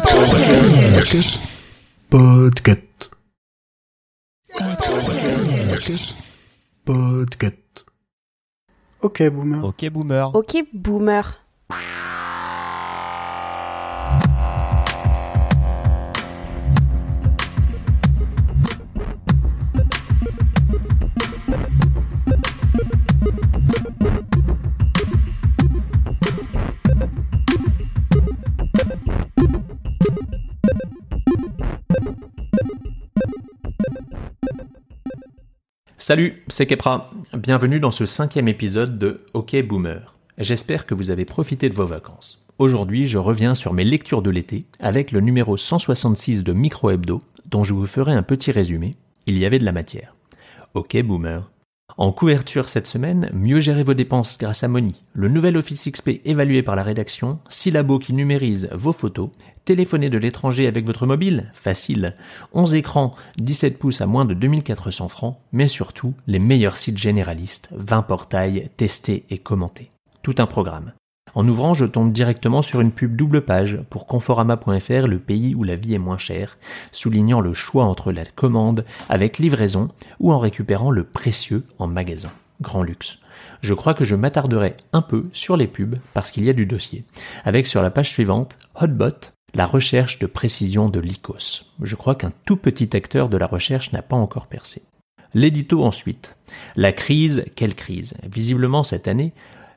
Podcast. Podcast. Podcast. Ok, boomer. Ok, boomer. Ok, boomer. Salut, c'est Kepra. Bienvenue dans ce cinquième épisode de Ok Boomer. J'espère que vous avez profité de vos vacances. Aujourd'hui, je reviens sur mes lectures de l'été avec le numéro 166 de Micro Hebdo, dont je vous ferai un petit résumé. Il y avait de la matière. Ok Boomer. En couverture cette semaine, mieux gérer vos dépenses grâce à Moni, le nouvel Office XP évalué par la rédaction, Syllabo qui numérise vos photos, téléphoner de l'étranger avec votre mobile, facile, 11 écrans, 17 pouces à moins de 2400 francs, mais surtout les meilleurs sites généralistes, 20 portails testés et commentés. Tout un programme. En ouvrant, je tombe directement sur une pub double page pour Conforama.fr, le pays où la vie est moins chère, soulignant le choix entre la commande avec livraison ou en récupérant le précieux en magasin. Grand luxe. Je crois que je m'attarderai un peu sur les pubs parce qu'il y a du dossier. Avec sur la page suivante, Hotbot, la recherche de précision de l'ICOS. Je crois qu'un tout petit acteur de la recherche n'a pas encore percé. L'édito ensuite. La crise, quelle crise? Visiblement cette année,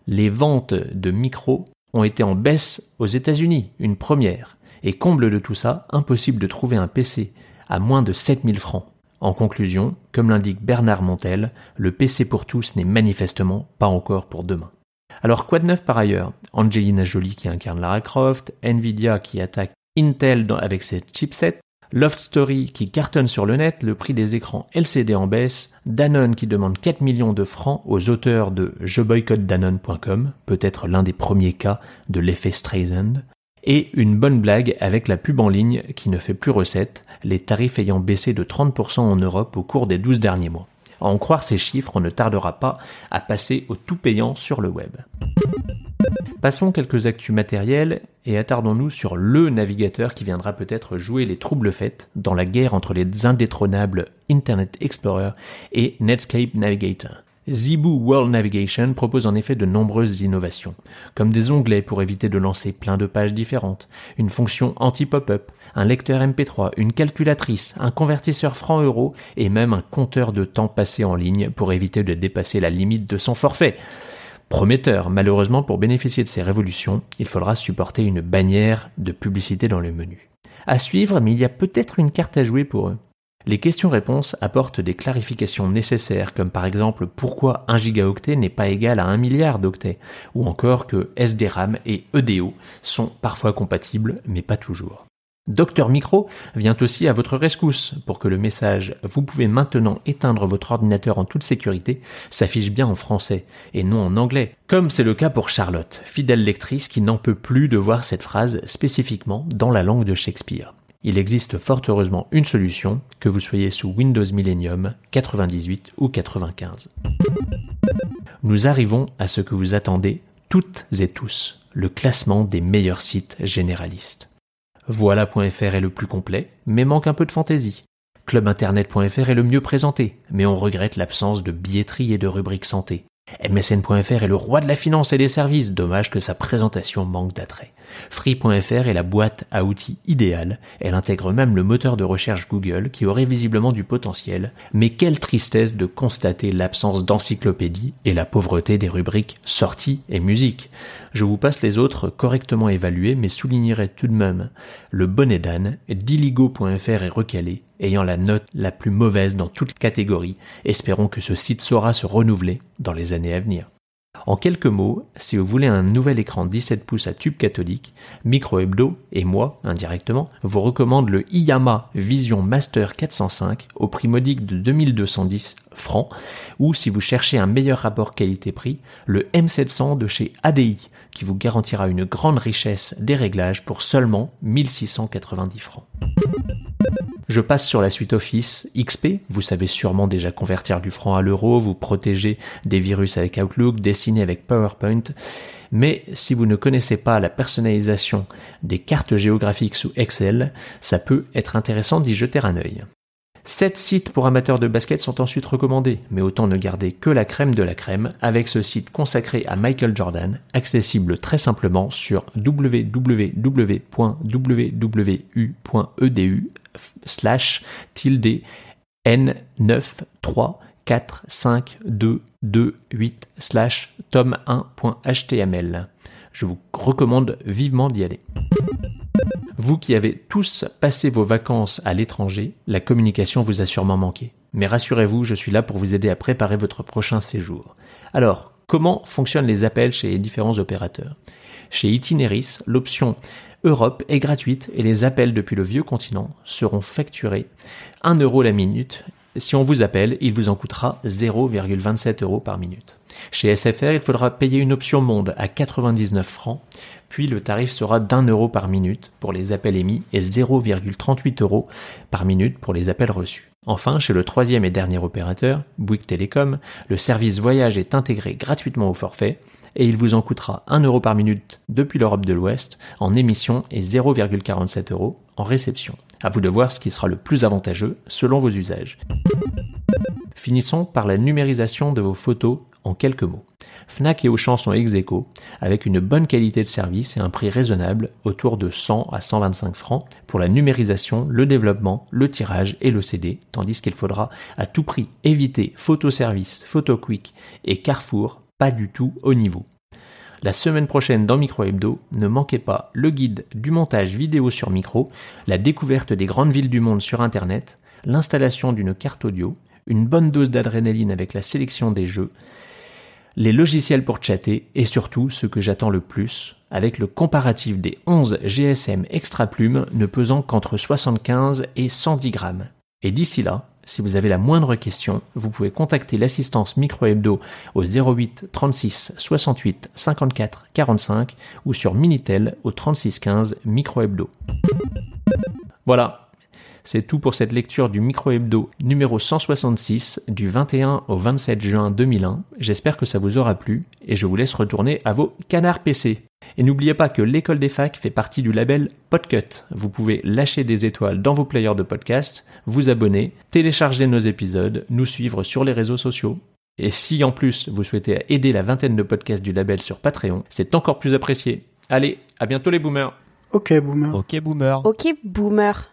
les ventes de micros ont été en baisse aux États-Unis, une première. Et comble de tout ça, impossible de trouver un PC à moins de 7000 francs. En conclusion, comme l'indique Bernard Montel, le PC pour tous n'est manifestement pas encore pour demain. Alors quoi de neuf par ailleurs? Angelina Jolie qui incarne Lara Croft, Nvidia qui attaque Intel avec ses chipsets, Loft Story qui cartonne sur le net, le prix des écrans LCD en baisse, Danone qui demande 4 millions de francs aux auteurs de je boycotte Danone.com, peut-être l'un des premiers cas de l'effet Streisand, et une bonne blague avec la pub en ligne qui ne fait plus recette, les tarifs ayant baissé de 30% en Europe au cours des 12 derniers mois. À en croire ces chiffres, on ne tardera pas à passer au tout payant sur le web. Passons quelques actus matériels et attardons-nous sur le navigateur qui viendra peut-être jouer les troubles faits dans la guerre entre les indétrônables Internet Explorer et Netscape Navigator. Zibu World Navigation propose en effet de nombreuses innovations, comme des onglets pour éviter de lancer plein de pages différentes, une fonction anti-pop-up, un lecteur MP3, une calculatrice, un convertisseur franc-euro et même un compteur de temps passé en ligne pour éviter de dépasser la limite de son forfait. Prometteur, malheureusement pour bénéficier de ces révolutions, il faudra supporter une bannière de publicité dans le menu. À suivre, mais il y a peut-être une carte à jouer pour eux. Les questions-réponses apportent des clarifications nécessaires, comme par exemple pourquoi 1 gigaoctet n'est pas égal à 1 milliard d'octets, ou encore que SDRAM et EDO sont parfois compatibles, mais pas toujours. Docteur Micro vient aussi à votre rescousse pour que le message Vous pouvez maintenant éteindre votre ordinateur en toute sécurité s'affiche bien en français et non en anglais, comme c'est le cas pour Charlotte, fidèle lectrice qui n'en peut plus de voir cette phrase spécifiquement dans la langue de Shakespeare. Il existe fort heureusement une solution, que vous soyez sous Windows Millennium 98 ou 95. Nous arrivons à ce que vous attendez toutes et tous, le classement des meilleurs sites généralistes. Voilà.fr est le plus complet, mais manque un peu de fantaisie. Clubinternet.fr est le mieux présenté, mais on regrette l'absence de billetterie et de rubrique santé. MSN.fr est le roi de la finance et des services, dommage que sa présentation manque d'attrait. Free.fr est la boîte à outils idéale, elle intègre même le moteur de recherche Google qui aurait visiblement du potentiel, mais quelle tristesse de constater l'absence d'encyclopédie et la pauvreté des rubriques sorties et musique. Je vous passe les autres correctement évalués mais soulignerai tout de même le bonnet d'âne, diligo.fr est recalé, ayant la note la plus mauvaise dans toute catégorie. Espérons que ce site saura se renouveler dans les années à venir. En quelques mots, si vous voulez un nouvel écran 17 pouces à tube catholique, Micro Hebdo et moi, indirectement, vous recommande le Iyama Vision Master 405 au prix modique de 2210 francs, ou si vous cherchez un meilleur rapport qualité-prix, le M700 de chez ADI, qui vous garantira une grande richesse des réglages pour seulement 1690 francs. Je passe sur la suite Office XP. Vous savez sûrement déjà convertir du franc à l'euro, vous protéger des virus avec Outlook, dessiner avec PowerPoint. Mais si vous ne connaissez pas la personnalisation des cartes géographiques sous Excel, ça peut être intéressant d'y jeter un œil. Sept sites pour amateurs de basket sont ensuite recommandés, mais autant ne garder que la crème de la crème avec ce site consacré à Michael Jordan, accessible très simplement sur www.wwu.edu slash tilde n9345228 slash tome1.html. Je vous recommande vivement d'y aller. Vous qui avez tous passé vos vacances à l'étranger, la communication vous a sûrement manqué. Mais rassurez-vous, je suis là pour vous aider à préparer votre prochain séjour. Alors, comment fonctionnent les appels chez les différents opérateurs? Chez Itineris, l'option Europe est gratuite et les appels depuis le vieux continent seront facturés 1 euro la minute. Si on vous appelle, il vous en coûtera 0,27 euros par minute. Chez SFR, il faudra payer une option monde à 99 francs puis le tarif sera d'un euro par minute pour les appels émis et 0,38 euros par minute pour les appels reçus. Enfin, chez le troisième et dernier opérateur, Bouygues Télécom, le service voyage est intégré gratuitement au forfait et il vous en coûtera 1 euro par minute depuis l'Europe de l'Ouest en émission et 0,47 euros en réception. À vous de voir ce qui sera le plus avantageux selon vos usages. Finissons par la numérisation de vos photos en quelques mots. Fnac et Auchan sont ex avec une bonne qualité de service et un prix raisonnable, autour de 100 à 125 francs, pour la numérisation, le développement, le tirage et le CD, tandis qu'il faudra à tout prix éviter Photoservice, PhotoQuick et Carrefour, pas du tout au niveau. La semaine prochaine dans Micro Hebdo, ne manquez pas le guide du montage vidéo sur micro, la découverte des grandes villes du monde sur Internet, l'installation d'une carte audio, une bonne dose d'adrénaline avec la sélection des jeux, les logiciels pour chatter et surtout ce que j'attends le plus, avec le comparatif des 11 GSM extra plumes ne pesant qu'entre 75 et 110 grammes. Et d'ici là, si vous avez la moindre question, vous pouvez contacter l'assistance Micro Hebdo au 08 36 68 54 45 ou sur Minitel au 36 15 Micro Hebdo. Voilà, c'est tout pour cette lecture du Micro Hebdo numéro 166 du 21 au 27 juin 2001. J'espère que ça vous aura plu et je vous laisse retourner à vos canards PC. Et n'oubliez pas que l'école des facs fait partie du label Podcut. Vous pouvez lâcher des étoiles dans vos players de podcast, vous abonner, télécharger nos épisodes, nous suivre sur les réseaux sociaux. Et si en plus vous souhaitez aider la vingtaine de podcasts du label sur Patreon, c'est encore plus apprécié. Allez, à bientôt les boomers. Ok boomer. Ok boomer. Ok, boomer.